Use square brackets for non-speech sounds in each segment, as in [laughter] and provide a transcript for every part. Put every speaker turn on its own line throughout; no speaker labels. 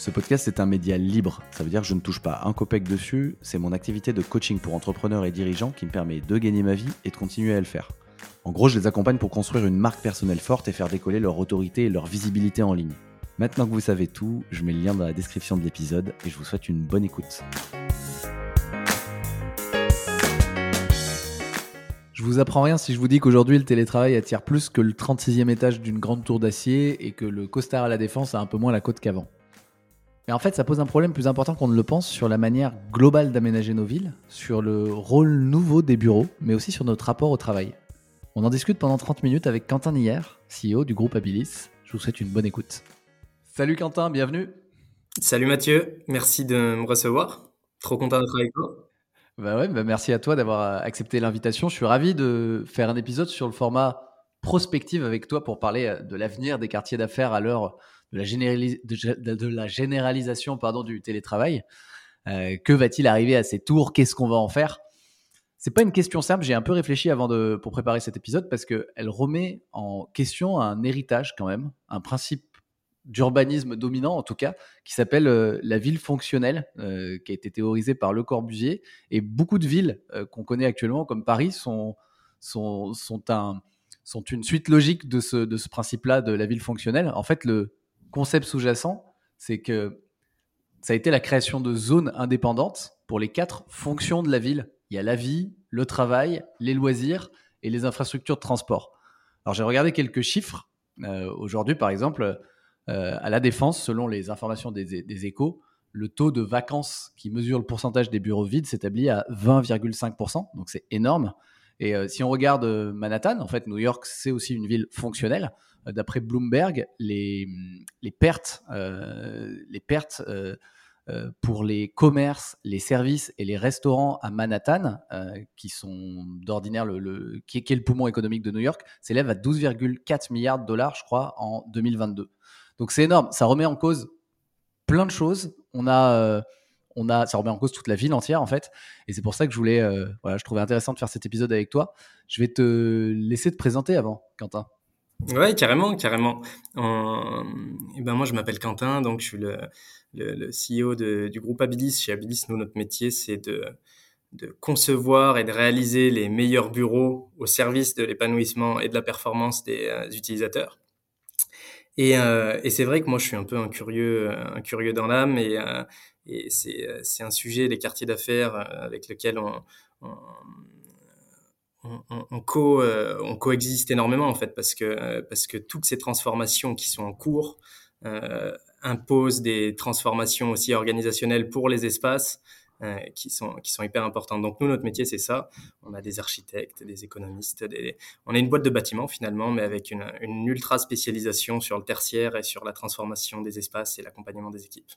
Ce podcast est un média libre, ça veut dire que je ne touche pas un copec dessus, c'est mon activité de coaching pour entrepreneurs et dirigeants qui me permet de gagner ma vie et de continuer à le faire. En gros, je les accompagne pour construire une marque personnelle forte et faire décoller leur autorité et leur visibilité en ligne. Maintenant que vous savez tout, je mets le lien dans la description de l'épisode et je vous souhaite une bonne écoute. Je vous apprends rien si je vous dis qu'aujourd'hui le télétravail attire plus que le 36e étage d'une grande tour d'acier et que le costard à la défense a un peu moins la côte qu'avant. Mais en fait, ça pose un problème plus important qu'on ne le pense sur la manière globale d'aménager nos villes, sur le rôle nouveau des bureaux, mais aussi sur notre rapport au travail. On en discute pendant 30 minutes avec Quentin Nier, CEO du groupe Abilis. Je vous souhaite une bonne écoute. Salut Quentin, bienvenue.
Salut Mathieu, merci de me recevoir. Trop content d'être avec toi.
Bah ouais, bah merci à toi d'avoir accepté l'invitation. Je suis ravi de faire un épisode sur le format prospective avec toi pour parler de l'avenir des quartiers d'affaires à l'heure de, la, généralisation pardon, du télétravail. Euh, que va-t-il arriver à ces tours? Qu'est-ce qu'on va en faire? C'est pas une question simple. J'ai un peu réfléchi avant de pour préparer cet épisode parce que elle remet en question un héritage quand même, un principe d'urbanisme dominant en tout cas, qui s'appelle euh, la ville fonctionnelle, euh, qui a été théorisée par Le Corbusier. Et beaucoup de villes qu'on connaît actuellement, comme Paris, sont, sont, sont une suite logique de ce, de ce principe-là de la ville fonctionnelle. En fait, le concept sous-jacent, c'est que ça a été la création de zones indépendantes pour les quatre fonctions de la ville il y a la vie, le travail, les loisirs et les infrastructures de transport. Alors j'ai regardé quelques chiffres. Euh, aujourd'hui, par exemple, euh, à la Défense, selon les informations des, échos, le taux de vacances qui mesure le pourcentage des bureaux vides s'établit à 20,5%, donc c'est énorme. Et euh, si on regarde Manhattan, en fait, New York, c'est aussi une ville fonctionnelle. D'après Bloomberg, les, pertes, les pertes euh, pour les commerces, les services et les restaurants à Manhattan, euh, qui sont d'ordinaire le, poumon économique de New York, s'élève à 12,4 milliards de dollars, je crois, en 2022. Donc c'est énorme. Ça remet en cause plein de choses. On a, euh, on a, ça remet en cause toute la ville entière en fait. Et c'est pour ça que je voulais, voilà, je trouvais intéressant de faire cet épisode avec toi. Je vais te laisser te présenter avant, Quentin.
Ouais, carrément, carrément. Eh ben moi, je m'appelle Quentin, donc je suis le CEO du groupe Abilis. Chez Abilis, nous, notre métier, c'est de, concevoir et de réaliser les meilleurs bureaux au service de l'épanouissement et de la performance des euh, utilisateurs. Euh, et, c'est vrai que moi, je suis un peu un curieux, un curieux dans l'âme, et, euh, c'est un sujet, les quartiers d'affaires, avec lequel on, co, on coexiste énormément en fait, parce que parce que toutes ces transformations qui sont en cours impose des transformations aussi organisationnelles pour les espaces euh, qui, sont, hyper importantes. Donc nous, notre métier, c'est ça. On a des architectes, des économistes, on est une boîte de bâtiments finalement, mais avec une, une ultra spécialisation sur le tertiaire et sur la transformation des espaces et l'accompagnement des équipes.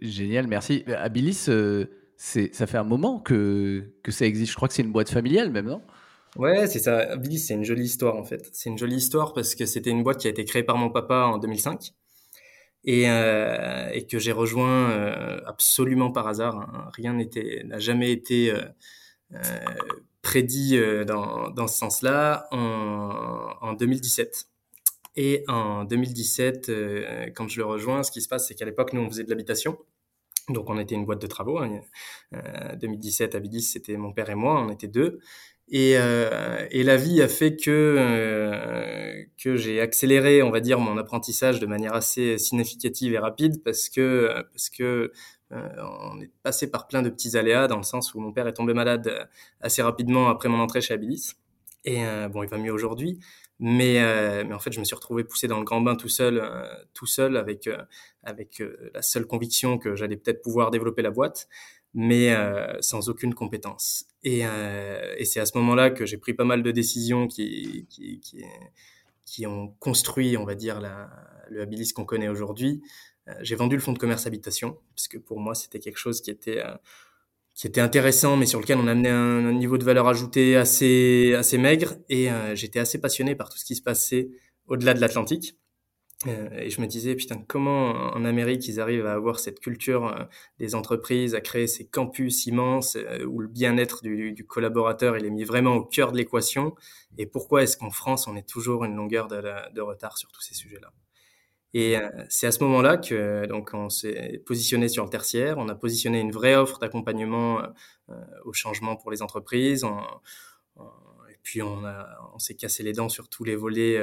Génial, merci. Abilis, euh, ça fait un moment que, ça existe. Je crois que c'est une boîte familiale même, non?
Ouais, c'est ça. Abilis, c'est une jolie histoire en fait. C'est une jolie histoire parce que c'était une boîte qui a été créée par mon papa en 2005 et, euh, et que j'ai rejoint euh, absolument par hasard. Hein. Rien n'a jamais été euh, prédit dans, dans ce sens-là en, en 2017. Et en 2017, quand je le rejoins, ce qui se passe, c'est qu'à l'époque, nous, on faisait de l'habitation. Donc, on était une boîte de travaux. Hein. 2017 à Bidis, c'était mon père et moi, on était deux. Et, euh, et, la vie a fait que euh, que j'ai accéléré, on va dire, mon apprentissage de manière assez significative et rapide parce que parce que euh, on est passé par plein de petits aléas dans le sens où mon père est tombé malade assez rapidement après mon entrée chez Abilis. Et euh, bon, il va mieux aujourd'hui, mais euh, mais en fait, je me suis retrouvé poussé dans le grand bain tout seul, tout seul avec avec la seule conviction que j'allais peut-être pouvoir développer la boîte mais euh, sans aucune compétence. Et, euh, et c'est à ce moment-là que j'ai pris pas mal de décisions qui, qui, qui, qui ont construit, on va dire, la, le Habilis qu'on connaît aujourd'hui. Euh, j'ai vendu le fonds de commerce habitation, parce que pour moi, c'était quelque chose qui était, euh, qui était intéressant, mais sur lequel on amenait un, niveau de valeur ajoutée assez, assez maigre. Et j'étais assez passionné par tout ce qui se passait au-delà de l'Atlantique. Euh, et je me disais, putain, comment en Amérique ils arrivent à avoir cette culture euh, des entreprises, à créer ces campus immenses euh, où le bien-être du, du, collaborateur il est mis vraiment au cœur de l'équation? Et pourquoi est-ce qu'en France on est toujours une longueur de retard sur tous ces sujets-là? Et c'est à ce moment-là que donc on s'est positionné sur le tertiaire, on a positionné une vraie offre d'accompagnement au changement pour les entreprises. Et puis on, s'est cassé les dents sur tous les volets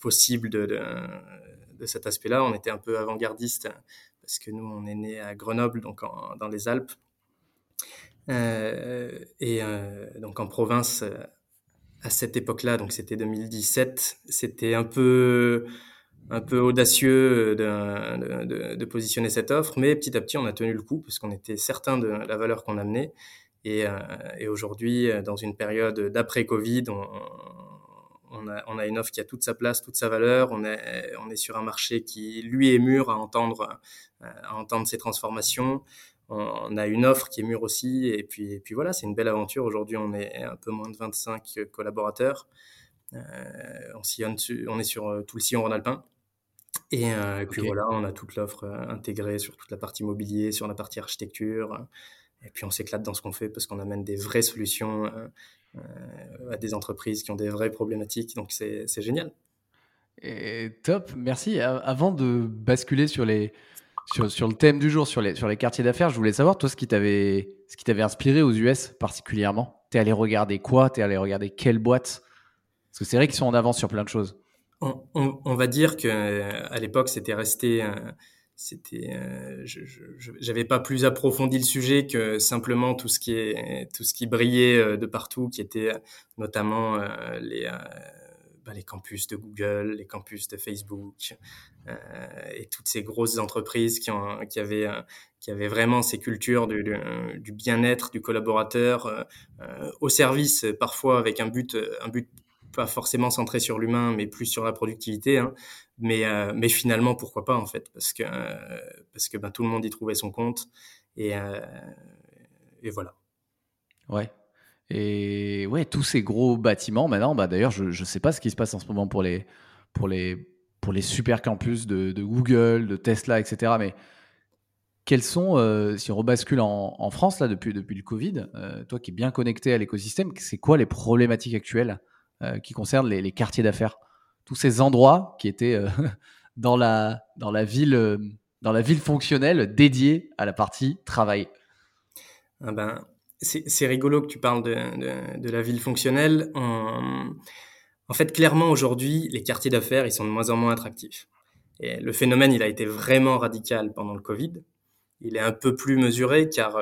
possibles de, cet aspect-là. On était un peu avant-gardiste parce que nous, on est né à Grenoble, donc dans les Alpes. Euh, et euh, donc en province, à cette époque-là, donc c'était 2017, c'était un peu un peu audacieux de, de, positionner cette offre, mais petit à petit, on a tenu le coup parce qu'on était certain de la valeur qu'on amenait. Et, euh, et aujourd'hui, dans une période d'après-Covid, on, on a, une offre qui a toute sa place, toute sa valeur. On est, on est sur un marché qui, lui, est mûr à entendre, euh, à entendre ces transformations. On, a une offre qui est mûre aussi. Et puis, et puis voilà, c'est une belle aventure. Aujourd'hui, on est un peu moins de 25 collaborateurs. Euh, on, on est sur euh, tout le sillon Rhône-Alpin. Et, puis voilà, on a toute l'offre intégrée sur toute la partie mobilier, sur la partie architecture. Et puis on s'éclate dans ce qu'on fait parce qu'on amène des vraies solutions euh, à des entreprises qui ont des vraies problématiques. Donc c'est génial.
Et top, merci. Avant de basculer sur, les, sur, sur le thème du jour, sur les, sur les quartiers d'affaires, je voulais savoir, toi, ce qui t'avait inspiré aux US particulièrement? Tu es allé regarder quoi? Tu es allé regarder quelle boîte? Parce que c'est vrai qu'ils sont en avance sur plein de choses.
On, on, va dire qu'à l'époque, c'était resté c'était euh, je n'avais pas plus approfondi le sujet que simplement tout ce qui est tout ce qui brillait euh, de partout qui était euh, notamment les bah, les campus de Google, les campus de Facebook et toutes ces grosses entreprises qui ont qui avaient qui avaient vraiment ces cultures du, du bien-être du collaborateur au service parfois avec un but un but pas forcément centré sur l'humain, mais plus sur la productivité. Hein. Mais, euh, mais finalement, pourquoi pas en fait Parce que, euh, parce que ben, tout le monde y trouvait son compte. Et, euh, et voilà.
Ouais. Et ouais, tous ces gros bâtiments, maintenant, bah, d'ailleurs, je ne sais pas ce qui se passe en ce moment pour les, pour les, pour les super campus de, Google, de Tesla, etc. Mais quels sont, si on rebascule en, en, France, là, depuis, depuis le Covid, toi qui es bien connecté à l'écosystème, c'est quoi les problématiques actuelles? Qui concerne les, quartiers d'affaires. Tous ces endroits qui étaient euh, [laughs] dans, la, ville, euh, dans la ville fonctionnelle dédiée à la partie travail.
Ah ben, c'est rigolo que tu parles de, la ville fonctionnelle. En, fait, clairement, aujourd'hui, les quartiers d'affaires, ils sont de moins en moins attractifs. Le phénomène, il a été vraiment radical pendant le Covid. Il est un peu plus mesuré car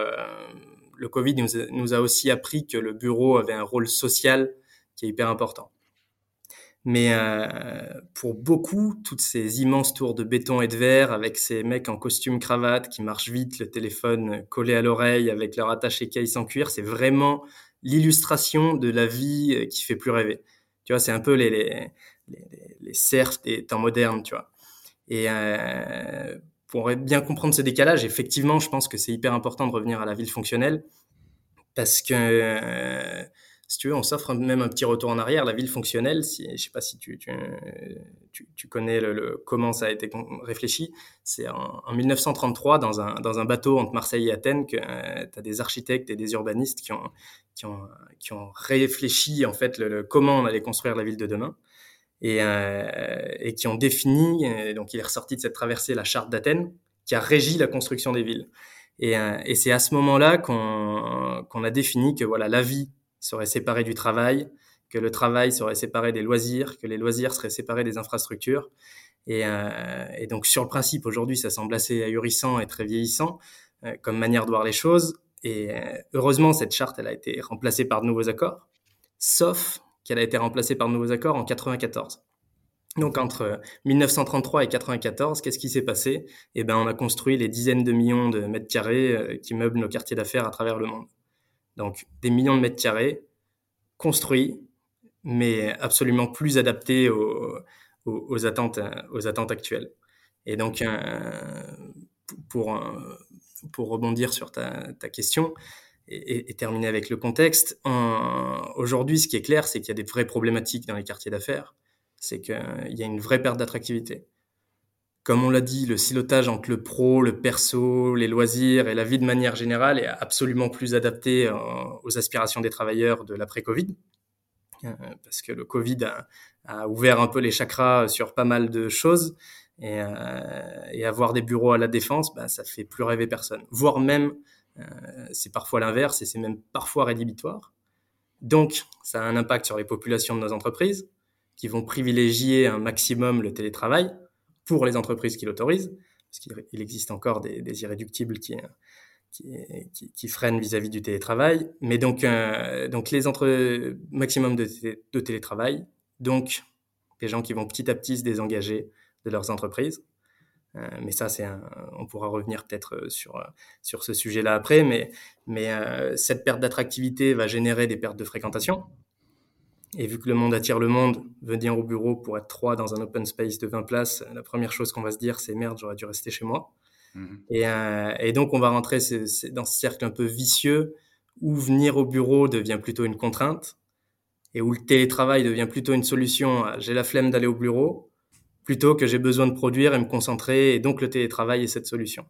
le Covid nous a, aussi appris que le bureau avait un rôle social qui est hyper important. Mais euh, pour beaucoup, toutes ces immenses tours de béton et de verre avec ces mecs en costume cravate qui marchent vite, le téléphone collé à l'oreille avec leur attaché case en cuir, c'est vraiment l'illustration de la vie euh, qui fait plus rêver. Tu vois, c'est un peu les, les, les, les des temps modernes, tu vois. Et euh, pour bien comprendre ce décalage, effectivement, je pense que c'est hyper important de revenir à la ville fonctionnelle parce que si tu veux, on s'offre même un petit retour en arrière. La ville fonctionnelle, si, je sais pas si tu, tu, tu, connais le, comment ça a été réfléchi, c'est en, 1933, dans un, dans un bateau entre Marseille et Athènes, que euh, tu as des architectes et des urbanistes qui ont, qui ont, qui ont réfléchi en fait le, comment on allait construire la ville de demain. Et, euh, et qui ont défini, euh, donc il est ressorti de cette traversée la charte d'Athènes, qui a régi la construction des villes. Et, et c'est à ce moment-là qu'on qu'on a défini que voilà la vie serait séparé du travail, que le travail serait séparé des loisirs, que les loisirs seraient séparés des infrastructures. Et, euh, donc sur le principe, aujourd'hui, ça semble assez ahurissant et très vieillissant euh, comme manière de voir les choses. Et euh, heureusement, cette charte, elle a été remplacée par de nouveaux accords, sauf qu'elle a été remplacée par de nouveaux accords en 94. Donc entre 1933 et 94, qu'est-ce qui s'est passé? Eh ben, on a construit les dizaines de millions de mètres carrés qui meublent nos quartiers d'affaires à travers le monde. Donc des millions de mètres carrés construits, mais absolument plus adaptés aux, attentes, aux attentes actuelles. Et donc, euh, pour, pour rebondir sur ta, question, et, terminer avec le contexte. Aujourd'hui, ce qui est clair, c'est qu'il y a des vraies problématiques dans les quartiers d'affaires. C'est qu'il y a une vraie perte d'attractivité. Comme on l'a dit, le silotage entre le pro, le perso, les loisirs et la vie de manière générale est absolument plus adapté euh, aux aspirations des travailleurs de l'après-Covid. Euh, parce que le Covid a, ouvert un peu les chakras sur pas mal de choses. Et, euh, avoir des bureaux à la défense, bah, ça fait plus rêver personne. Voire même c'est parfois l'inverse et c'est même parfois rédhibitoire. Donc, ça a un impact sur les populations de nos entreprises qui vont privilégier un maximum le télétravail pour les entreprises qui l'autorisent, parce qu'il existe encore des, irréductibles qui, qui, freinent vis-à-vis du télétravail. Mais donc, euh, les entre maximum de, télétravail, donc des gens qui vont petit à petit se désengager de leurs entreprises. Euh, mais ça, c'est on pourra revenir peut-être euh, sur, euh, sur ce sujet-là après. Mais, mais cette perte d'attractivité va générer des pertes de fréquentation. Et vu que le monde attire le monde, venir au bureau pour être trois dans un open space de 20 places, la première chose qu'on va se dire, c'est merde, j'aurais dû rester chez moi. Mmh. Et, et, donc, on va rentrer dans ce cercle un peu vicieux où venir au bureau devient plutôt une contrainte et où le télétravail devient plutôt une solution. J'ai la flemme d'aller au bureau, plutôt que j'ai besoin de produire et me concentrer, et donc le télétravail est cette solution.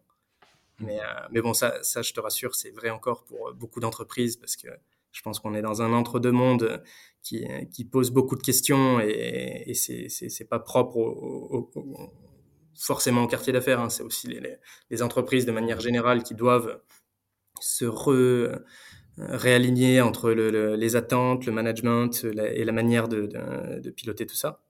Mais, euh, mais bon, ça, ça, je te rassure, c'est vrai encore pour beaucoup d'entreprises, parce que je pense qu'on est dans un entre-deux-mondes qui, qui, pose beaucoup de questions, et, et c'est pas propre au, forcément au quartier d'affaires, hein. c'est aussi les, les, entreprises de manière générale qui doivent se re, réaligner entre le, les attentes, le management et la manière de, de, piloter tout ça.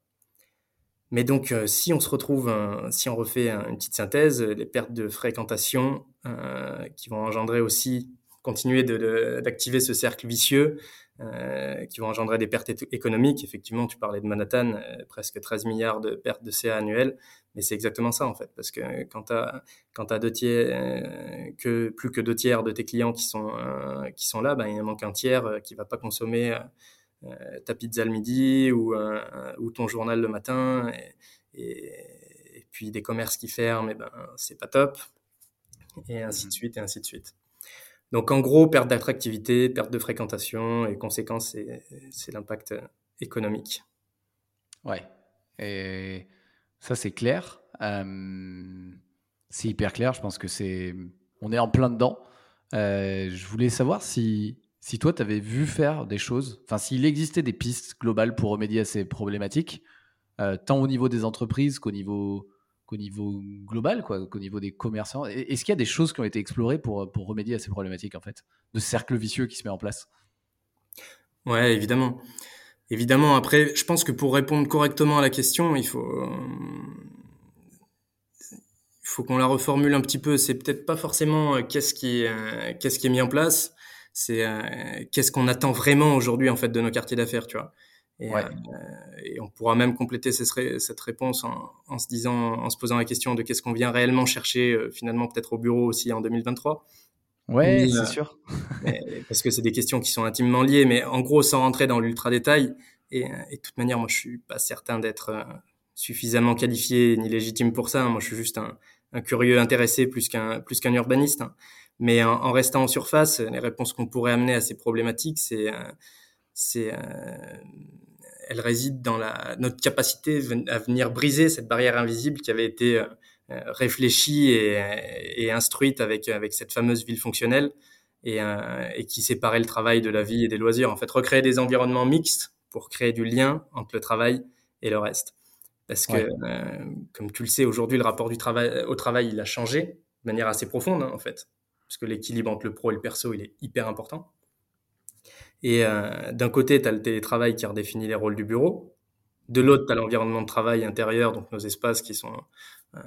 Mais donc, euh, si on se retrouve, si on refait une petite synthèse, les pertes de fréquentation euh, qui vont engendrer aussi, continuer d'activer ce cercle vicieux, euh, qui vont engendrer des pertes économiques. Effectivement, tu parlais de Manhattan, presque 13 milliards de pertes de CA annuelles, mais c'est exactement ça en fait, parce que quand tu as, quand as deux tiers, que, plus que deux tiers de tes clients qui sont, qui sont là, ben, il manque un tiers qui va pas consommer euh, ta pizza le midi ou, ou ton journal le matin, et, puis des commerces qui ferment, et ben c'est pas top, et ainsi de mhm. suite, et ainsi de suite. Donc en gros, perte d'attractivité, perte de fréquentation, et conséquence, c'est l'impact économique.
Ouais, et ça c'est clair. Euh, c'est hyper clair, je pense que c'est... On est en plein dedans. Euh, je voulais savoir si si toi, tu avais vu faire des choses, enfin, s'il existait des pistes globales pour remédier à ces problématiques, euh, tant au niveau des entreprises qu'au niveau, qu'au niveau global, quoi, qu'au niveau des commerçants, est-ce qu'il y a des choses qui ont été explorées pour, pour remédier à ces problématiques, en fait, de ce cercle vicieux qui se met en place?
Ouais, évidemment. Évidemment, après, je pense que pour répondre correctement à la question, il faut, il faut qu'on la reformule un petit peu. C'est peut-être pas forcément euh, qu'est-ce qui, euh, qu'est-ce qui est mis en place, c'est euh, qu'est-ce qu'on attend vraiment aujourd'hui en fait de nos quartiers d'affaires, tu vois. Et, euh, et, on pourra même compléter cette réponse en, en, se disant, en se posant la question de qu'est-ce qu'on vient réellement chercher euh, finalement peut-être au bureau aussi en 2023.
Ouais, c'est sûr. [laughs]
parce que c'est des questions qui sont intimement liées, mais en gros, sans rentrer dans l'ultra détail, et, et, de toute manière, moi, je suis pas certain d'être suffisamment qualifié ni légitime pour ça. Moi, je suis juste un, un curieux intéressé plus qu'un plus qu'un urbaniste. Hein. Mais en, restant en surface, les réponses qu'on pourrait amener à ces problématiques, c'est, euh, c'est, euh, elles résident dans la, notre capacité à venir briser cette barrière invisible qui avait été euh, réfléchie et, et, instruite avec avec cette fameuse ville fonctionnelle et, et qui séparait le travail de la vie et des loisirs. En fait, recréer des environnements mixtes pour créer du lien entre le travail et le reste. Parce que, comme tu le sais, aujourd'hui, le rapport du travail au travail, il a changé de manière assez profonde, hein, en fait parce que l'équilibre entre le pro et le perso, il est hyper important. Et euh, d'un côté, tu as le télétravail qui redéfinit les rôles du bureau. De l'autre, tu as l'environnement de travail intérieur, donc nos espaces qui sont euh,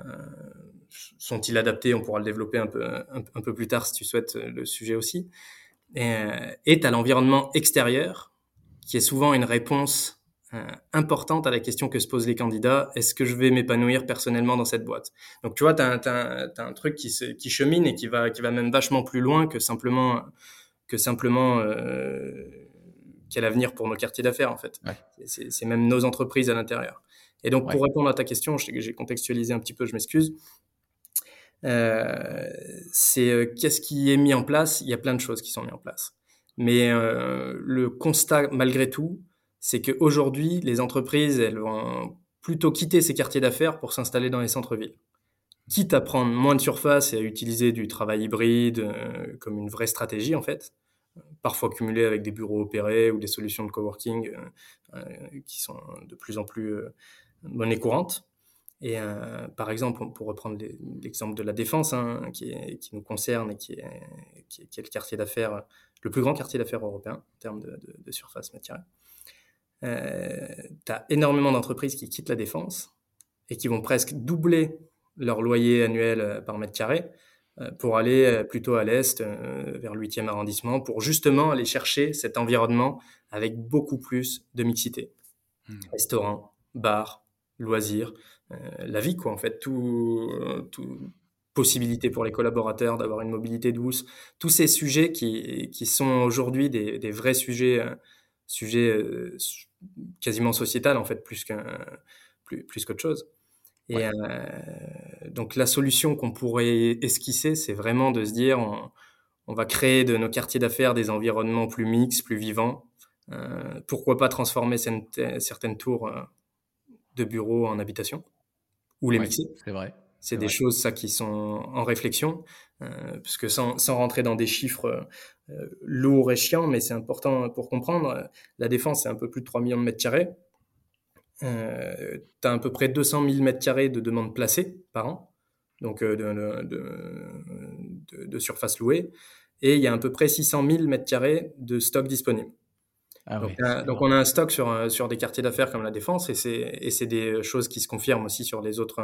sont-ils adaptés On pourra le développer un peu, un, peu plus tard si tu souhaites le sujet aussi. Et tu as l'environnement extérieur qui est souvent une réponse euh, importante à la question que se posent les candidats. Est-ce que je vais m'épanouir personnellement dans cette boîte? Donc, tu vois, tu as, un truc qui, se, qui chemine et qui va, qui va même vachement plus loin que simplement, que simplement euh, quel avenir pour nos quartiers d'affaires, en fait. C'est même nos entreprises à l'intérieur. Et donc, pour répondre à ta question, je sais que j'ai contextualisé un petit peu, je m'excuse. c'est qu'est-ce qui est mis en place? Il y a plein de choses qui sont mises en place. Mais le constat, malgré tout, c'est qu'aujourd'hui, les entreprises, elles vont plutôt quitter ces quartiers d'affaires pour s'installer dans les centres-villes. Quitte à prendre moins de surface et à utiliser du travail hybride euh, comme une vraie stratégie, en fait, parfois cumulé avec des bureaux opérés ou des solutions de coworking euh, euh, qui sont de plus en plus monnaie courante. Et par exemple, pour reprendre l'exemple de la défense, hein, qui, nous concerne et qui est, le quartier d'affaires, le plus grand quartier d'affaires européen en termes de, de surface matière euh, tu as énormément d'entreprises qui quittent la défense et qui vont presque doubler leur loyer annuel euh, par mètre carré euh, pour aller plutôt à l'est, vers le 8e arrondissement, pour justement aller chercher cet environnement avec beaucoup plus de mixité. Hmm. Restaurants, bars, loisirs, la vie, quoi, en fait, tout, tout possibilité pour les collaborateurs d'avoir une mobilité douce, tous ces sujets qui, qui sont aujourd'hui des, des, vrais sujets, sujets quasiment sociétal en fait plus qu'un plus, plus qu'autre chose. Et euh, donc la solution qu'on pourrait esquisser, c'est vraiment de se dire on, va créer de nos quartiers d'affaires des environnements plus mixtes, plus vivants. Euh, pourquoi pas transformer certaines tours euh, de bureaux en habitation ou les mixer
C'est vrai.
C'est des choses ça qui sont en réflexion, parce que sans, sans, rentrer dans des chiffres euh, lourd et chiant, mais c'est important pour comprendre. La défense, c'est un peu plus de 3 millions de mètres carrés. Euh, tu as à peu près 200 000 mètres carrés de demandes placées par an, donc euh, de, de, surface louée, et il y a à peu près 600 000 mètres carrés de stock disponible. Ah donc, on a un stock sur, sur des quartiers d'affaires comme la défense, et c'est des choses qui se confirment aussi sur les autres,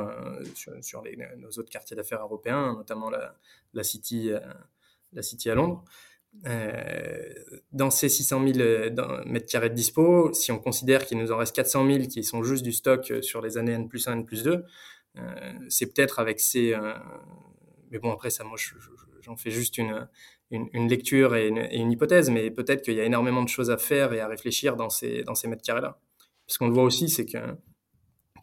sur, les, nos autres quartiers d'affaires européens, notamment la, la City, la City à Londres. Euh, dans ces 600 000 euh, mètres carrés de dispo, si on considère qu'il nous en reste 400 000 qui sont juste du stock euh, sur les années N plus 1, N plus 2, c'est peut-être avec ces... mais bon, après ça, moi, j'en fais juste une, une, lecture et une, hypothèse, mais peut-être qu'il y a énormément de choses à faire et à réfléchir dans ces, dans ces mètres carrés-là. Ce qu'on le voit aussi, c'est que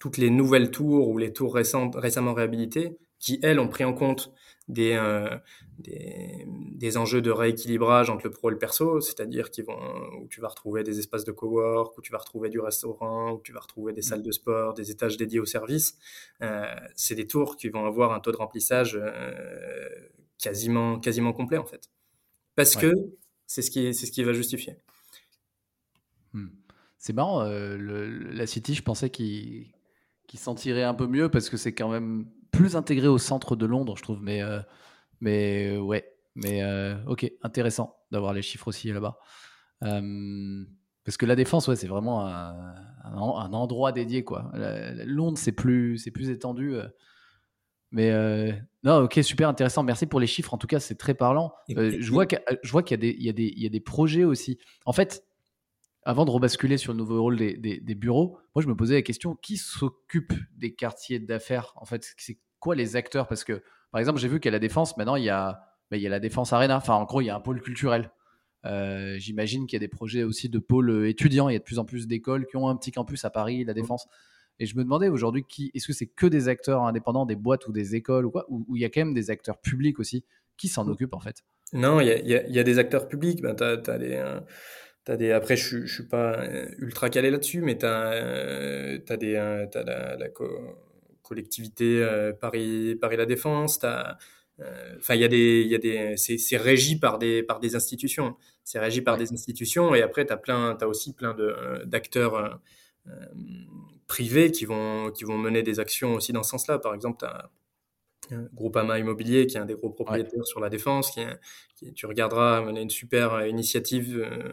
toutes les nouvelles tours ou les tours récentes, récemment réhabilitées, qui, elles, ont pris en compte des, euh, des, des, enjeux de rééquilibrage entre le pro et le perso, c'est-à-dire qu'ils vont, où tu vas retrouver des espaces de cowork, où tu vas retrouver du restaurant, où tu vas retrouver des salles de sport, des étages dédiés aux services. Euh, c'est des tours qui vont avoir un taux de remplissage euh, quasiment, quasiment complet, en fait. Parce que c'est ce, qui, c'est ce qui va justifier.
Hmm. C'est marrant, le, la City, je pensais qu'il qui s'en tirait un peu mieux parce que c'est quand même plus intégré au centre de Londres, je trouve. Mais, euh, mais euh, ouais, mais euh, ok, intéressant d'avoir les chiffres aussi là-bas. parce que la défense, ouais, c'est vraiment un, un, endroit dédié, quoi. Londres, c'est plus, c'est plus étendu. Mais non, ok, super intéressant. Merci pour les chiffres. En tout cas, c'est très parlant. je vois qu'il y, a des, il y, a des, il y a des projets aussi. En fait, avant de rebasculer sur le nouveau rôle des, des, bureaux, moi je me posais la question qui s'occupe des quartiers d'affaires En fait, c'est quoi les acteurs? Parce que, par exemple, j'ai vu qu'à la Défense, maintenant, il y a, il y a la Défense Arena. Enfin, en gros, il y a un pôle culturel. Euh, j'imagine qu'il y a des projets aussi de pôles euh, étudiants. Il y a de plus en plus d'écoles qui ont un petit campus à Paris, la Défense. Et je me demandais aujourd'hui, qui, est-ce que c'est que des acteurs indépendants, des boîtes ou des écoles ou quoi? Ou il y a quand même des acteurs publics aussi Qui s'en occupent en fait?
Non, il y, a, des acteurs publics. Ben, des. Euh, des, après, je, je suis pas ultra calé là-dessus, mais tu as, des, as la, la collectivité Paris, Paris La Défense, Enfin, il y a des, il y a des, c'est régi par des, par des institutions. C'est régi par des institutions, et après, tu as plein, as aussi plein d'acteurs privés qui vont, qui vont mener des actions aussi dans ce sens-là. Par exemple, tu as Groupama Immobilier, qui est un des gros propriétaires sur la défense, qui, tu regarderas mener une super initiative euh,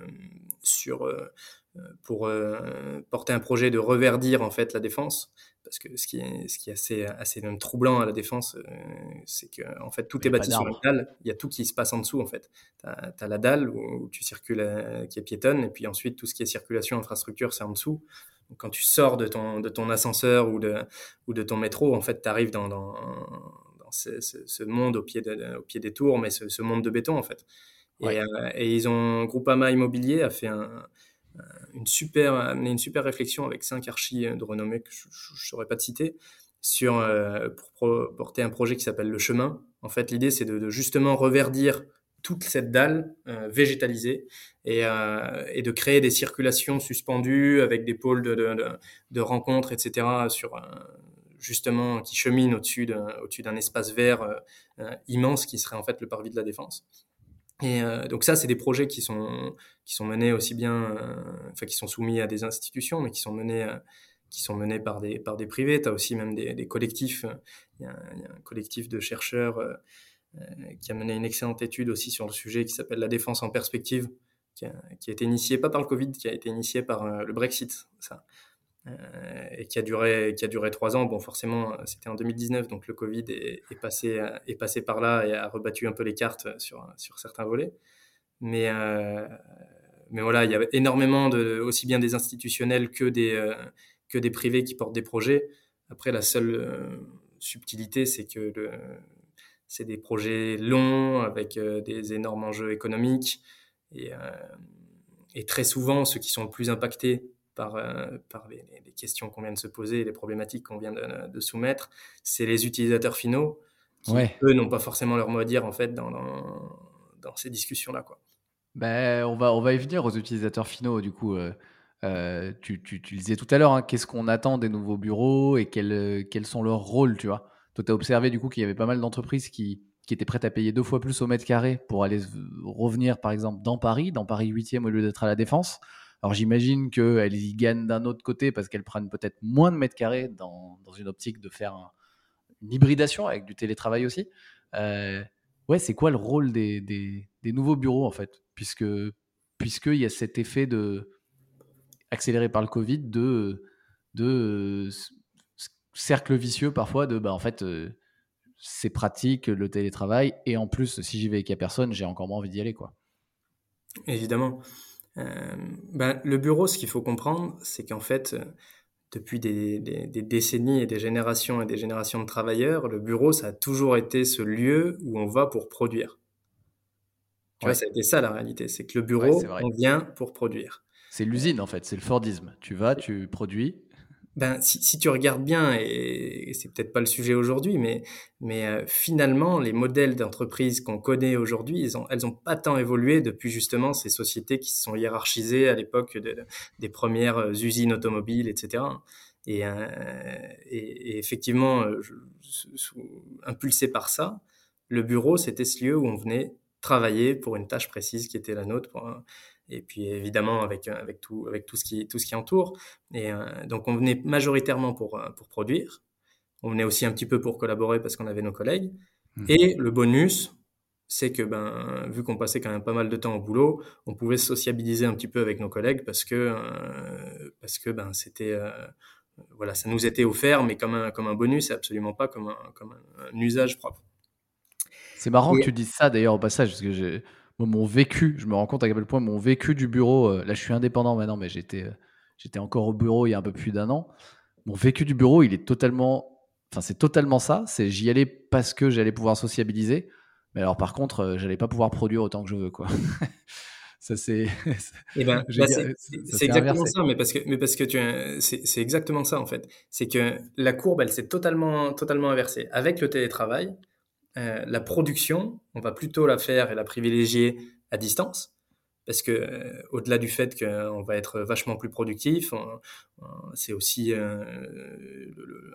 sur euh, pour euh, porter un projet de reverdir en fait la défense parce que ce qui est ce qui est assez assez même troublant à la défense c'est que en fait tout est bâti sur la dalle. Il y a tout qui se passe en dessous en fait. Tu as, la dalle où, tu circules qui est piétonne et puis ensuite tout ce qui est circulation infrastructure c'est en dessous. Donc, quand tu sors de ton de ton ascenseur ou de ou de ton métro en fait tu arrives dans, dans ce, monde au pied, au pied des tours, mais ce, monde de béton en fait. Et, euh, et, ils ont Groupama Immobilier a fait un, une super une super réflexion avec cinq archis de renommée que je ne saurais pas te citer sur, pour porter un projet qui s'appelle Le Chemin. En fait, l'idée, c'est de, justement reverdir toute cette dalle euh, végétalisée et, euh, et, de créer des circulations suspendues avec des pôles de, de, de rencontres, etc. sur justement qui cheminent au-dessus d'un au espace vert euh, immense qui serait en fait le parvis de la Défense. Et donc ça, c'est des projets qui sont qui sont menés aussi bien, enfin qui sont soumis à des institutions, mais qui sont menés qui sont menés par des par des privés. Tu as aussi même des, collectifs. Il y, a un, collectif de chercheurs euh, qui a mené une excellente étude aussi sur le sujet qui s'appelle La défense en perspective, qui a, qui a, été initiée pas par le Covid, qui a été initiée par euh, le Brexit, ça. Euh, et qui a duré qui a duré trois ans. Bon, forcément, c'était en 2019, donc le Covid est, passé est passé par là et a rebattu un peu les cartes sur sur certains volets. Mais euh, mais voilà, il y avait énormément de aussi bien des institutionnels que des euh, que des privés qui portent des projets. Après, la seule subtilité, c'est que le, c'est des projets longs avec euh, des énormes enjeux économiques. Et, euh, et, très souvent, ceux qui sont le plus impactés par, euh, par les, les, questions qu'on vient de se poser, les problématiques qu'on vient de, de soumettre, c'est les utilisateurs finaux qui, ouais. eux, n'ont pas forcément leur mot à dire en fait dans, dans, dans ces discussions-là. Quoi.
Ben, on, va, on va y venir aux utilisateurs finaux, du coup. Euh, tu, tu, tu, le disais tout à l'heure, hein, qu'est-ce qu'on attend des nouveaux bureaux et quels, quels sont leurs rôles, tu vois? Toi, tu as observé du coup qu'il y avait pas mal d'entreprises qui, qui étaient prêtes à payer deux fois plus au mètre carré pour aller revenir, par exemple, dans Paris, dans Paris 8e au lieu d'être à la Défense. Alors j'imagine qu'elles y gagnent d'un autre côté parce qu'elles prennent peut-être moins de mètres carrés dans, dans une optique de faire un, une hybridation avec du télétravail aussi. Euh, ouais, c'est quoi le rôle des, des, nouveaux bureaux en fait? Puisque puisqu'il y a cet effet de accéléré par le Covid de, de cercle vicieux parfois de bah en fait euh, c'est pratique le télétravail et en plus si j'y vais n'y a personne j'ai encore moins envie d'y aller quoi.
Évidemment. euh, ben, le bureau ce qu'il faut comprendre c'est qu'en fait euh, depuis des, des, des, décennies et des générations et des générations de travailleurs le bureau ça a toujours été ce lieu où on va pour produire. Tu ouais. vois ça a été ça la réalité c'est que le bureau ouais, on vient pour produire.
C'est l'usine en fait c'est le Fordisme. Tu vas tu produis
ben, si, si, tu regardes bien, et, et c'est peut-être pas le sujet aujourd'hui, mais, mais euh, finalement, les modèles d'entreprise qu'on connaît aujourd'hui, ont, elles ont pas tant évolué depuis justement ces sociétés qui se sont hiérarchisées à l'époque de, de, des premières euh, usines automobiles, etc. Et, euh, et, et effectivement, euh, impulsé par ça, le bureau, c'était ce lieu où on venait travailler pour une tâche précise qui était la nôtre. Et puis évidemment avec avec tout avec tout ce qui tout ce qui entoure. Et euh, donc on venait majoritairement pour euh, pour produire. On venait aussi un petit peu pour collaborer parce qu'on avait nos collègues. Mmh. et le bonus c'est que ben vu qu'on passait quand même pas mal de temps au boulot on pouvait sociabiliser un petit peu avec nos collègues parce que euh, parce que ben c'était euh, voilà ça nous était offert mais comme un comme un bonus et absolument pas comme un comme un, un usage propre.
C'est marrant que tu dises ça d'ailleurs au passage parce que j'ai moi, mon vécu, je me rends compte à quel point mon vécu du bureau, euh, là je suis indépendant maintenant, mais j'étais, euh, j'étais encore au bureau il y a un peu plus d'un an. Mon vécu du bureau, il est totalement, enfin c'est totalement ça. C'est j'y allais parce que j'allais pouvoir sociabiliser, mais alors par contre, euh, j'allais pas pouvoir produire autant que je veux, quoi. [laughs] ça c'est.
Eh ben, [laughs] bah, c'est exactement inversé. ça, mais parce que, mais parce que tu, c'est exactement ça en fait. C'est que la courbe, elle s'est totalement, totalement inversée avec le télétravail euh, la production, on va plutôt la faire et la privilégier à distance, parce que euh, au-delà du fait qu'on va être vachement plus productif, c'est aussi euh,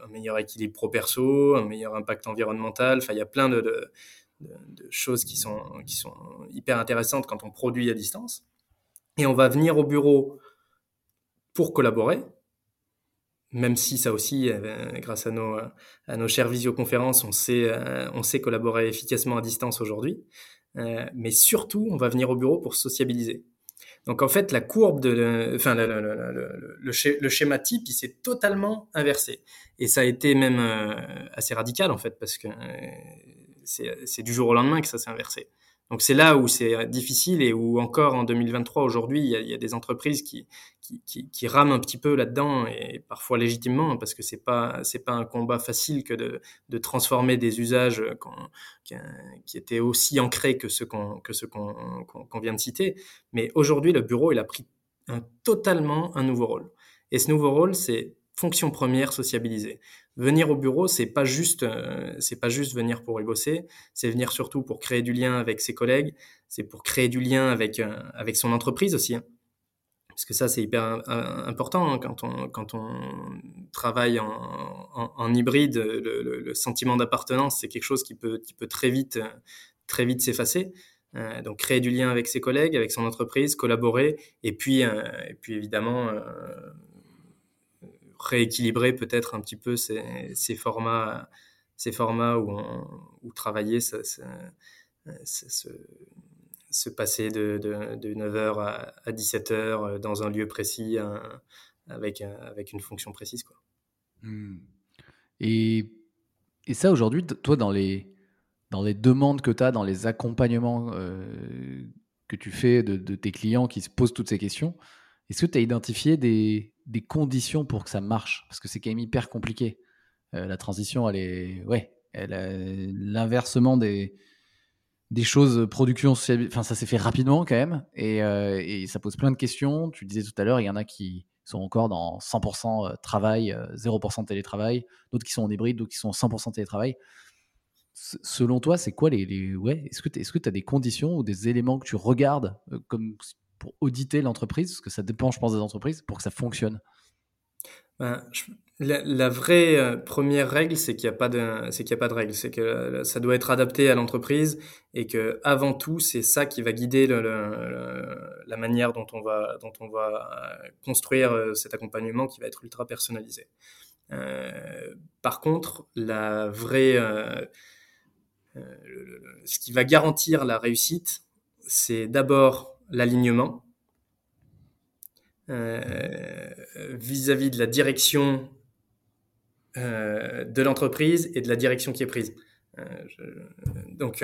un meilleur équilibre pro-perso, un meilleur impact environnemental. Enfin, il y a plein de, choses qui sont hyper intéressantes quand on produit à distance. Et on va venir au bureau pour collaborer, même si ça aussi, euh, grâce à nos, à nos chères visioconférences, on sait, euh, on sait collaborer efficacement à distance aujourd'hui. Euh, mais surtout, on va venir au bureau pour sociabiliser. Donc en fait, la courbe de, enfin le, le, le, le, schéma type, il s'est totalement inversé. Et ça a été même assez radical en fait, parce que c'est du jour au lendemain que ça s'est inversé. Donc c'est là où c'est difficile et où encore en 2023 aujourd'hui il, y a, des entreprises qui, qui, qui, qui un petit peu là-dedans et parfois légitimement parce que c'est pas c'est pas un combat facile que de, de transformer des usages qui, qui étaient aussi ancrés que ceux qu'on que ceux qu'on qu'on vient de citer. Mais aujourd'hui le bureau il a pris un, totalement un nouveau rôle et ce nouveau rôle c'est fonction première, sociabiliser. Venir au bureau, c'est pas juste, euh, c'est pas juste venir pour y bosser, c'est venir surtout pour créer du lien avec ses collègues, c'est pour créer du lien avec euh, avec son entreprise aussi. Hein. Parce que ça, c'est hyper important hein, quand on quand on travaille en, hybride. Le, sentiment d'appartenance, c'est quelque chose qui peut qui peut très vite très vite s'effacer. Euh, donc créer du lien avec ses collègues, avec son entreprise, collaborer, et puis, euh, et puis évidemment euh, rééquilibrer peut-être un petit peu ces, formats, ces formats où, où travailler, se, passer de, de, de 9h à, à 17h dans un lieu précis avec, avec une fonction précise. Quoi.
Hmm. Et, et ça, aujourd'hui, toi, dans les, dans les demandes que tu as, dans les accompagnements euh, que tu fais de, tes clients qui se posent toutes ces questions, est-ce que tu as identifié des, conditions pour que ça marche? Parce que c'est quand même hyper compliqué. Euh, la transition, elle est. Ouais, l'inversement des, des choses, production, enfin, ça s'est fait rapidement quand même. Et, euh, ça pose plein de questions. Tu disais tout à l'heure, il y en a qui sont encore dans 100% travail, 0% télétravail, d'autres qui sont en hybride, d'autres qui sont en 100% télétravail selon toi, c'est quoi les, ouais Est-ce que tu as des conditions ou des éléments que tu regardes euh, comme pour auditer l'entreprise? Parce que ça dépend, je pense, des entreprises pour que ça fonctionne.
Ben, la, vraie euh, première règle, c'est qu'il n'y a pas de, c'est qu'il a pas de règle, c'est que euh, ça doit être adapté à l'entreprise et que avant tout, c'est ça qui va guider la manière dont on va, dont on va construire cet accompagnement qui va être ultra personnalisé. par contre, la vraie euh, ce qui va garantir la réussite, c'est d'abord l'alignement euh, vis-à-vis de la direction euh, de l'entreprise et de la direction qui est prise. donc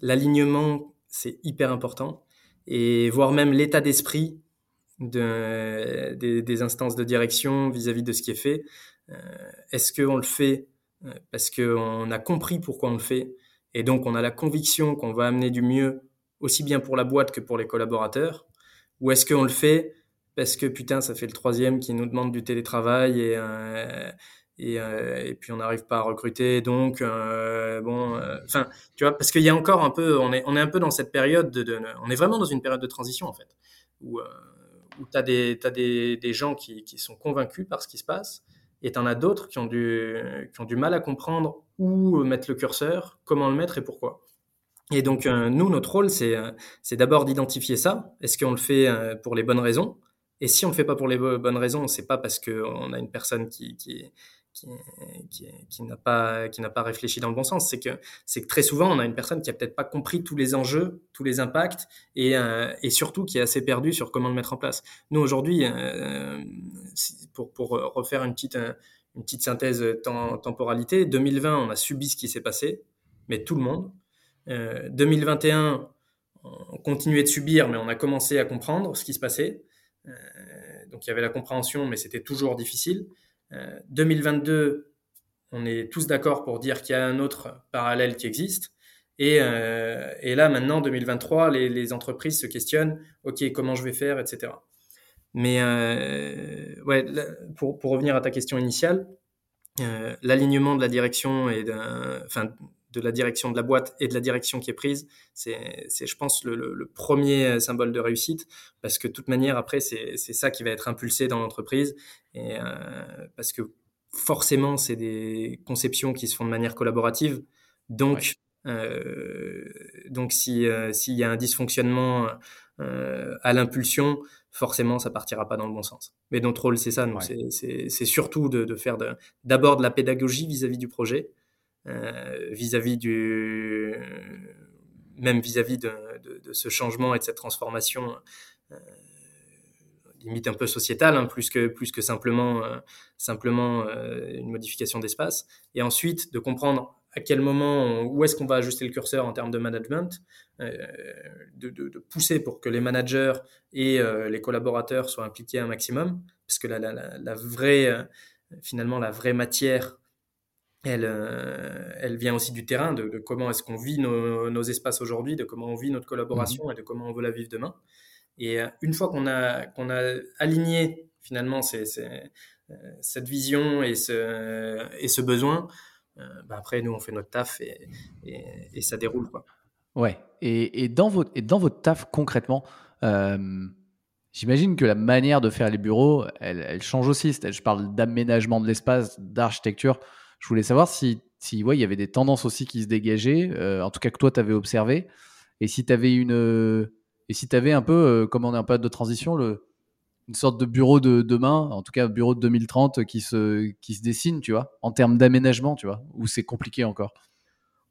l'alignement, c'est hyper important, et voire même l'état d'esprit de, des, instances de direction vis-à-vis -vis de ce qui est fait. Est-ce qu'on le fait parce qu'on a compris pourquoi on le fait, et donc on a la conviction qu'on va amener du mieux aussi bien pour la boîte que pour les collaborateurs, ou est-ce qu'on le fait parce que putain ça fait le troisième qui nous demande du télétravail et euh, et, euh, et, puis on n'arrive pas à recruter donc euh, bon enfin tu vois parce qu'il y a encore un peu on est on est un peu dans cette période de, on est vraiment dans une période de transition en fait où où tu as des t'as des, des gens qui, qui sont convaincus par ce qui se passe et tu en as d'autres qui, ont du, qui ont du mal à comprendre où mettre le curseur, comment le mettre et pourquoi. Et donc, euh, nous, notre rôle, c'est, euh, d'abord d'identifier ça. Est-ce qu'on le fait euh, pour les bonnes raisons? Et si on ne le fait pas pour les bonnes raisons, c'est pas parce qu'on a une personne qui, qui, n'a pas qui n'a pas réfléchi dans le bon sens. C'est que c'est très souvent on a une personne qui a peut-être pas compris tous les enjeux, tous les impacts et euh, et surtout qui est assez perdu sur comment le mettre en place. Nous aujourd'hui, euh, pour pour refaire une petite une petite synthèse temporalité, 2020 on a subi ce qui s'est passé, mais tout le monde. Euh, 2021 on continuait de subir, mais on a commencé à comprendre ce qui se passait. Euh, donc il y avait la compréhension, mais c'était toujours difficile. 2022, euh, on est tous d'accord pour dire qu'il y a un autre parallèle qui existe. Et, euh, là, maintenant, 2023, les, entreprises se questionnent, OK, comment je vais faire, etc. Mais euh, ouais, pour, revenir à ta question initiale, l'alignement de la direction et enfin, de la direction de la boîte et de la direction qui est prise, c'est, je pense, le, le, le, premier symbole de réussite, parce que de toute manière, après, c'est ça qui va être impulsé dans l'entreprise, et euh, parce que forcément, c'est des conceptions qui se font de manière collaborative, donc euh, donc si euh, s'il y a un dysfonctionnement euh, à l'impulsion, forcément, ça partira pas dans le bon sens. Mais notre rôle, c'est ça, c'est surtout de, de faire d'abord de, la pédagogie vis-à-vis -vis du projet, euh, vis-à-vis du même vis-à-vis de, ce changement et de cette transformation euh, limite un peu sociétale hein, plus que plus que simplement euh, simplement une modification d'espace. Et ensuite de comprendre à quel moment, où est-ce qu'on va ajuster le curseur en termes de management, de, pousser pour que les managers et les collaborateurs soient impliqués un maximum, parce que la vraie, finalement, la vraie matière elle, euh, elle vient aussi du terrain, de, de comment est-ce qu'on vit nos, nos espaces aujourd'hui, de comment on vit notre collaboration mmh et de comment on veut la vivre demain. Et euh, une fois qu'on a, qu'on a aligné finalement ces, ces, cette vision et ce, et ce besoin, bah, après, nous, on fait notre taf et, et, ça déroule. Quoi.
Ouais. Et, et, dans votre, et dans votre taf, concrètement, j'imagine que la manière de faire les bureaux, elle, elle change aussi. Je parle d'aménagement de l'espace, d'architecture. Je voulais savoir si, si ouais, il y avait des tendances aussi qui se dégageaient, en tout cas que toi, tu avais observé. Et si tu avais une. Et si tu avais un peu, comme on est en période de transition, le, une sorte de bureau de demain, en tout cas bureau de 2030 qui se, qui se dessine, tu vois, en termes d'aménagement, tu vois, ou c'est compliqué encore?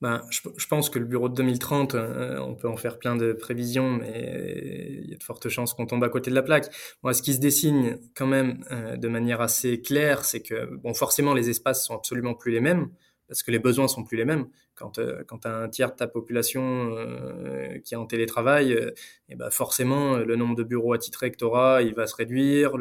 Ben, je, je, pense que le bureau de 2030, euh, on peut en faire plein de prévisions, mais il y a de fortes chances qu'on tombe à côté de la plaque. Moi, ce qui se dessine quand même euh, de manière assez claire, c'est que, bon, forcément, les espaces sont absolument plus les mêmes, parce que les besoins sont plus les mêmes quand, euh, tu as un tiers de ta population euh, qui est en télétravail, euh, et ben forcément, le nombre de bureaux attitrés que tu auras, il va se réduire.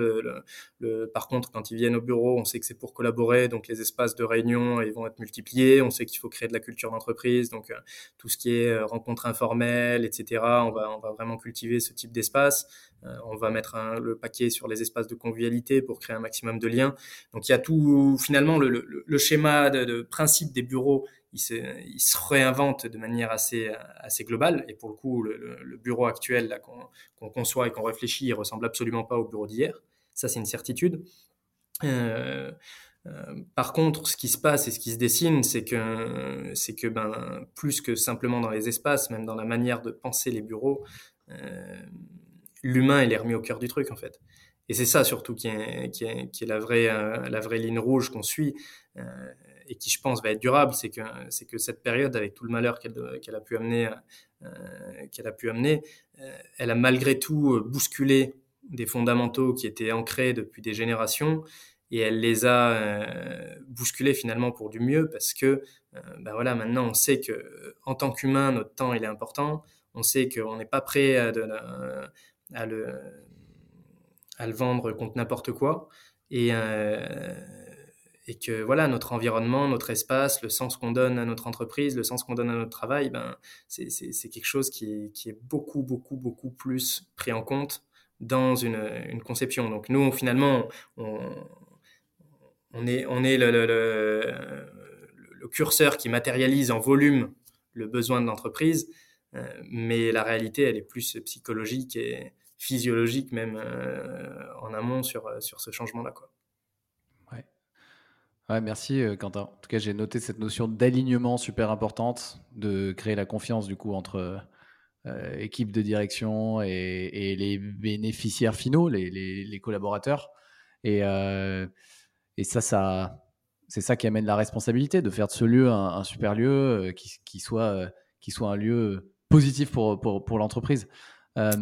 Par contre, quand ils viennent au bureau, on sait que c'est pour collaborer, donc les espaces de réunion, ils vont être multipliés. On sait qu'il faut créer de la culture d'entreprise, donc tout ce qui est rencontres informelles, etc., on va, vraiment cultiver ce type d'espace. on va mettre le paquet sur les espaces de convivialité pour créer un maximum de liens. Donc il y a tout, finalement, le, schéma de principe des bureaux il se, réinvente de manière assez, assez globale. Et pour le coup, le, bureau actuel qu'on, conçoit et qu'on réfléchit, il ressemble absolument pas au bureau d'hier. Ça, c'est une certitude. Euh, euh, par contre, ce qui se passe et ce qui se dessine, c'est que, c'est que ben, plus que simplement dans les espaces, même dans la manière de penser les bureaux, euh, l'humain il est remis au cœur du truc en fait. Et c'est ça surtout qui est, qui est, qui est la, vraie, la vraie ligne rouge qu'on suit et qui, je pense, va être durable, c'est que, c'est que cette période, avec tout le malheur qu'elle, a pu amener, euh, qu'elle a pu amener, euh, elle a malgré tout bousculé des fondamentaux qui étaient ancrés depuis des générations et elle les a euh, bousculés finalement pour du mieux parce que ben voilà maintenant on sait que en tant qu'humain notre temps il est important. On sait qu'on n'est pas prêt à le vendre contre n'importe quoi. Et, et que voilà notre environnement, notre espace, le sens qu'on donne à notre entreprise, le sens qu'on donne à notre travail, ben c'est quelque chose qui est, qui est, beaucoup beaucoup beaucoup plus pris en compte dans une, une conception. Donc nous finalement on, on est on est le, le, le, curseur qui matérialise en volume le besoin de l'entreprise, euh, mais la réalité elle est plus psychologique et physiologique même euh, en amont sur sur ce changement là quoi.
Ouais, merci euh, Quentin. En tout cas, j'ai noté cette notion d'alignement super importante, de créer la confiance du coup entre euh, équipe de direction et, les bénéficiaires finaux, les, collaborateurs. Et, euh, et ça, ça c'est ça qui amène la responsabilité de faire de ce lieu un, super lieu qui, soit, qui soit un lieu positif pour, pour, pour l'entreprise.
Euh,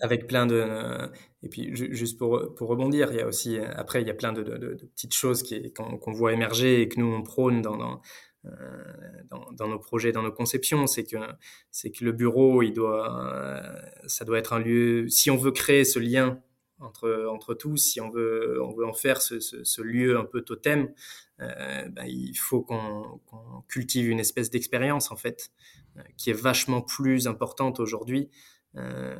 Avec plein de et puis juste pour, pour rebondir, il y a aussi après il y a plein de, de, petites choses qu'on voit émerger et que nous on prône dans, dans euh, nos projets, dans nos conceptions, c'est que que le bureau, il doit, ça doit être un lieu. Si on veut créer ce lien entre entre tous, si on veut on veut en faire ce, ce, lieu un peu totem, euh, ben, il faut qu'on cultive une espèce d'expérience en fait, euh, qui est vachement plus importante aujourd'hui euh,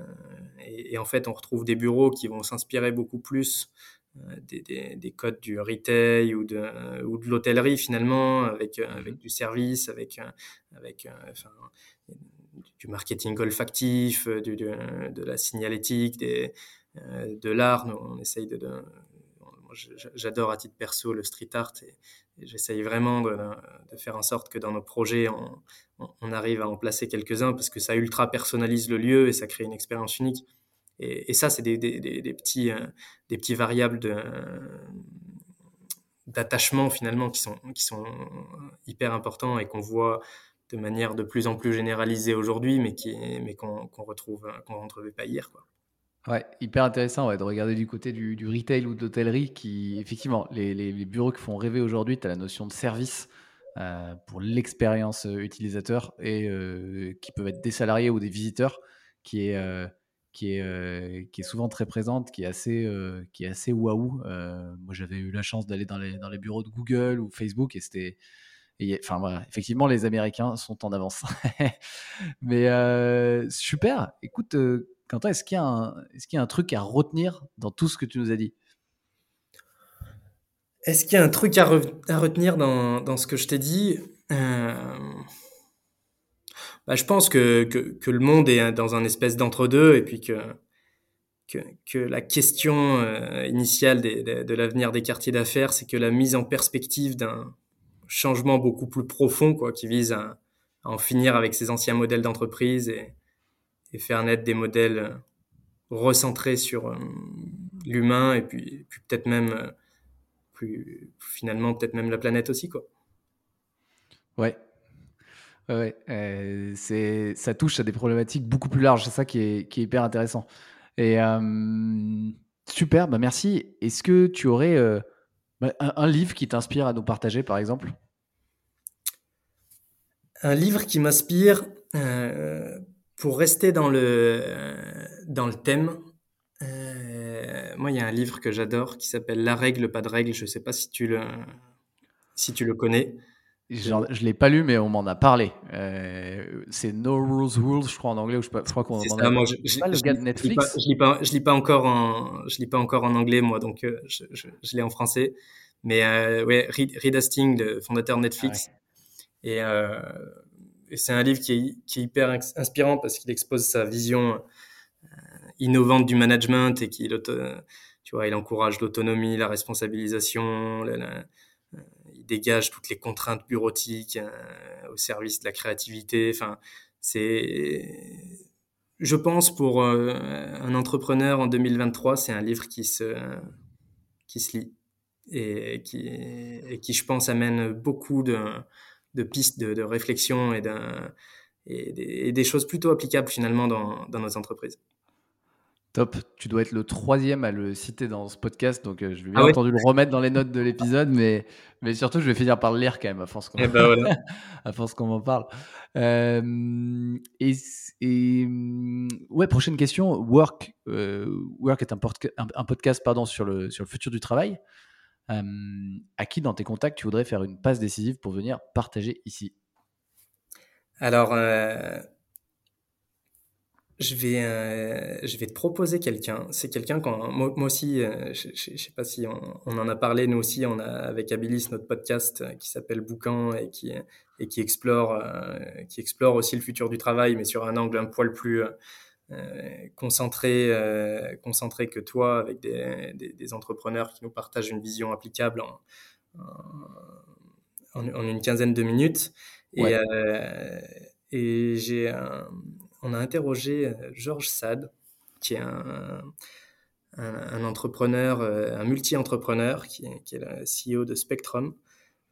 et, en fait, on retrouve des bureaux qui vont s'inspirer beaucoup plus euh, des, des, des, codes du retail ou de, ou de l'hôtellerie finalement, avec, euh, avec du service, avec, avec enfin, du marketing olfactif, du, de la signalétique, des, de l'art. On essaye de, de j'adore à titre perso le street art et, j'essaye vraiment de, faire en sorte que dans nos projets, on, arrive à en placer quelques-uns parce que ça ultra personnalise le lieu et ça crée une expérience unique. Et, ça, c'est des, petits, euh, des petits variables d'attachement finalement qui sont, qui sont hyper importants et qu'on voit de manière de plus en plus généralisée aujourd'hui, mais qui mais qu'on qu'on retrouve qu'on retrouvait pas hier.
Ouais, hyper intéressant ouais, de regarder du côté du, du retail ou de l'hôtellerie qui, effectivement, les, les, bureaux qui font rêver aujourd'hui, tu as la notion de service euh, pour l'expérience euh, utilisateur et euh, qui peuvent être des salariés ou des visiteurs, qui est, qui est, qui est souvent très présente, qui est assez, qui est assez waouh. moi, j'avais eu la chance d'aller dans les, dans les bureaux de Google ou Facebook et c'était. enfin voilà, effectivement, les Américains sont en avance. [laughs] Mais super. Écoute, Quentin, est-ce qu'il y, a un truc à retenir dans tout ce que tu nous as dit?
Est-ce qu'il y a un truc à, retenir dans, ce que je t'ai dit? Euh... bah, Je pense que, le monde est dans un espèce d'entre-deux et puis que, la question euh, initiale de l'avenir des quartiers d'affaires, c'est que la mise en perspective d'un changement beaucoup plus profond quoi, qui vise à, à en finir avec ces anciens modèles d'entreprise et, et, faire naître des modèles recentrés sur euh, l'humain et puis, puis peut-être même euh, finalement peut-être même la planète aussi quoi.
Ouais. Ouais, euh, c'est ça touche à des problématiques beaucoup plus larges, c'est ça qui est, qui est, hyper intéressant. Et euh, super, bah merci. Est-ce que tu aurais euh, bah, un, un, livre qui t'inspire à nous partager, par exemple?
Un livre qui m'inspire, euh, pour rester dans le, dans le thème, moi, il y a un livre que j'adore qui s'appelle La règle, pas de règle. Je ne sais pas si tu le, si tu le connais.
Je ne l'ai pas lu, mais on m'en a parlé. Euh, c'est No Rules Rules, je crois en anglais. Ou je, je crois qu'on en a.
Moi, je, je, pas le gars de Netflix. Je lis pas, je lis pas encore en, je lis pas encore en anglais moi, donc euh, je, je, l'ai en français. Mais euh, ouais, Reed, Reed, Hastings, le fondateur de Netflix, ah ouais. euh, et c'est un livre qui est, qui est hyper inspirant parce qu'il expose sa vision innovante du management et qui tu vois il encourage l'autonomie la responsabilisation la, il dégage toutes les contraintes bureautiques euh, au service de la créativité. Enfin c'est je pense pour euh, un entrepreneur en 2023 c'est un livre qui se qui se lit et qui et qui je pense amène beaucoup de de pistes de, de réflexion et, et, des, et des choses plutôt applicables finalement dans, dans nos entreprises.
Top. Tu dois être le troisième à le citer dans ce podcast, donc euh, je vais bien ah ouais? entendu le remettre dans les notes de l'épisode, mais, mais surtout je vais finir par le lire quand même à force qu'on eh ben voilà. [laughs] qu m'en parle. Euh, et, et, ouais, prochaine question. Work, euh, Work est un, un, un, podcast pardon sur le sur le futur du travail. À qui dans tes contacts tu voudrais faire une passe décisive pour venir partager ici?
Alors euh, je vais, euh, je vais te proposer quelqu'un. C'est quelqu'un quand moi, aussi, euh, je, je, sais pas si on, en a parlé. Nous aussi, on a avec Abilis notre podcast qui s'appelle Boucan et qui et qui explore, qui explore aussi le futur du travail, mais sur un angle un poil plus concentré, concentré que toi, avec des, des, des, entrepreneurs qui nous partagent une vision applicable en, en, en une quinzaine de minutes. Ouais. Et, et j'ai on a interrogé euh, Georges Sade, qui est un, un, un entrepreneur, euh, un multi-entrepreneur, qui, qui, est le CEO de Spectrum,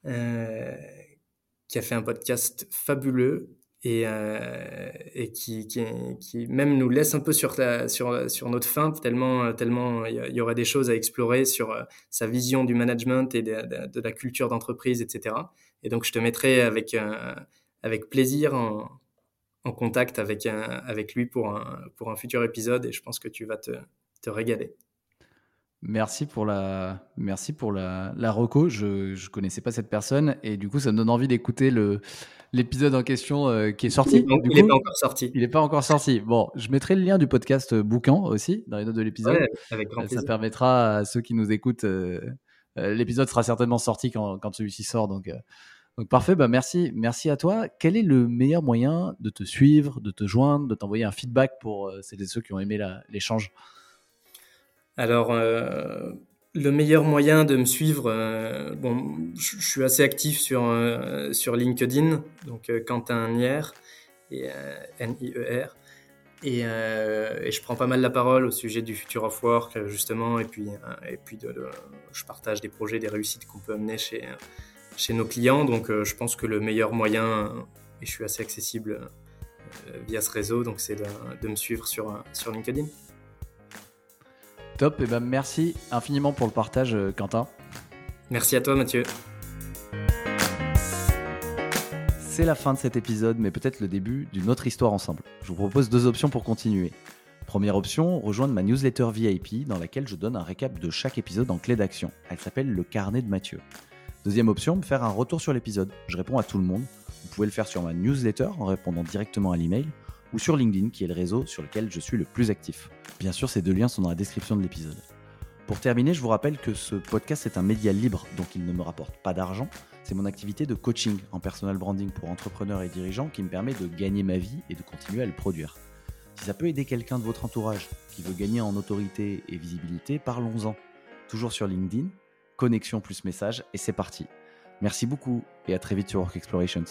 euh, qui a fait un podcast fabuleux et, euh, et qui, qui, qui, même nous laisse un peu sur, la, sur, sur notre fin, tellement tellement il y aurait des choses à explorer sur sa vision du management et de, de, la culture d'entreprise, etc. Et donc je te mettrai avec, avec plaisir en, en contact avec, un, avec lui pour un, pour un futur épisode et je pense que tu vas te, te régaler.
Merci pour la, merci pour la, la reco. Je ne connaissais pas cette personne et du coup, ça me donne envie d'écouter le, l'épisode en question euh, qui est sorti.
Il n'est pas encore sorti.
Il n'est pas encore sorti. Bon, je mettrai le lien du podcast euh, Boucan aussi dans les notes de l'épisode. Ouais,
avec grand
ça permettra à ceux qui nous écoutent. Euh, euh, l'épisode sera certainement sorti quand, quand celui-ci sort. Donc, donc parfait, bah merci, merci à toi. Quel est le meilleur moyen de te suivre, de te joindre, de t'envoyer un feedback pour euh, celles et ceux qui ont aimé l'échange?
Alors, euh, le meilleur moyen de me suivre, euh, bon, je suis assez actif sur, euh, sur LinkedIn, donc euh, Quentin Nier, et N-I-E-R. Et, je prends pas mal la parole au sujet du future of work, justement, et puis, et puis je partage des projets, des réussites qu'on peut amener chez chez nos clients. Donc, je pense que le meilleur moyen, et je suis assez accessible via ce réseau, donc c'est de, de, me suivre sur, sur LinkedIn.
Top, et ben merci infiniment pour le partage, euh, Quentin.
Merci à toi, Mathieu.
C'est la fin de cet épisode, mais peut-être le début d'une autre histoire ensemble. Je vous propose deux options pour continuer. Première option, rejoindre ma newsletter VIP dans laquelle je donne un récap de chaque épisode en clé d'action. Elle s'appelle Le Carnet de Mathieu. Deuxième option, me faire un retour sur l'épisode. Je réponds à tout le monde. Vous pouvez le faire sur ma newsletter en répondant directement à l'email ou sur LinkedIn qui est le réseau sur lequel je suis le plus actif. Bien sûr, ces deux liens sont dans la description de l'épisode.
Pour terminer, je vous rappelle que ce podcast est un média libre, donc il ne me rapporte pas d'argent. C'est mon activité de coaching en personal branding pour entrepreneurs et dirigeants qui me permet de gagner ma vie et de continuer à le produire. Si ça peut aider quelqu'un de votre entourage qui veut gagner en autorité et visibilité, parlons-en. Toujours sur LinkedIn, connexion plus message, et c'est parti. Merci beaucoup et à très vite sur Work Explorations.